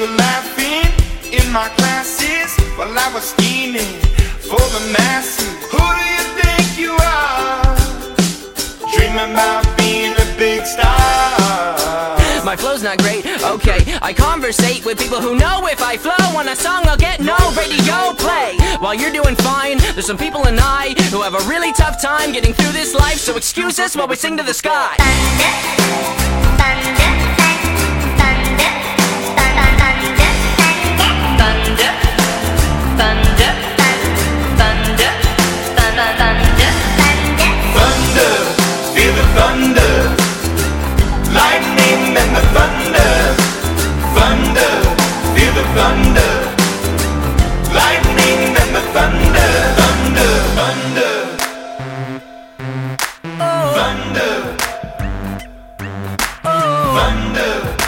were laughing in my classes while I was scheming for the masses. Who do you think you are? Dreaming about being a big star. My flow's not great, okay. I conversate with people who know if I flow on a song, I'll get no radio play. While you're doing fine, there's some people and I who have a really tough time getting through this life, so excuse us while we sing to the sky. thunder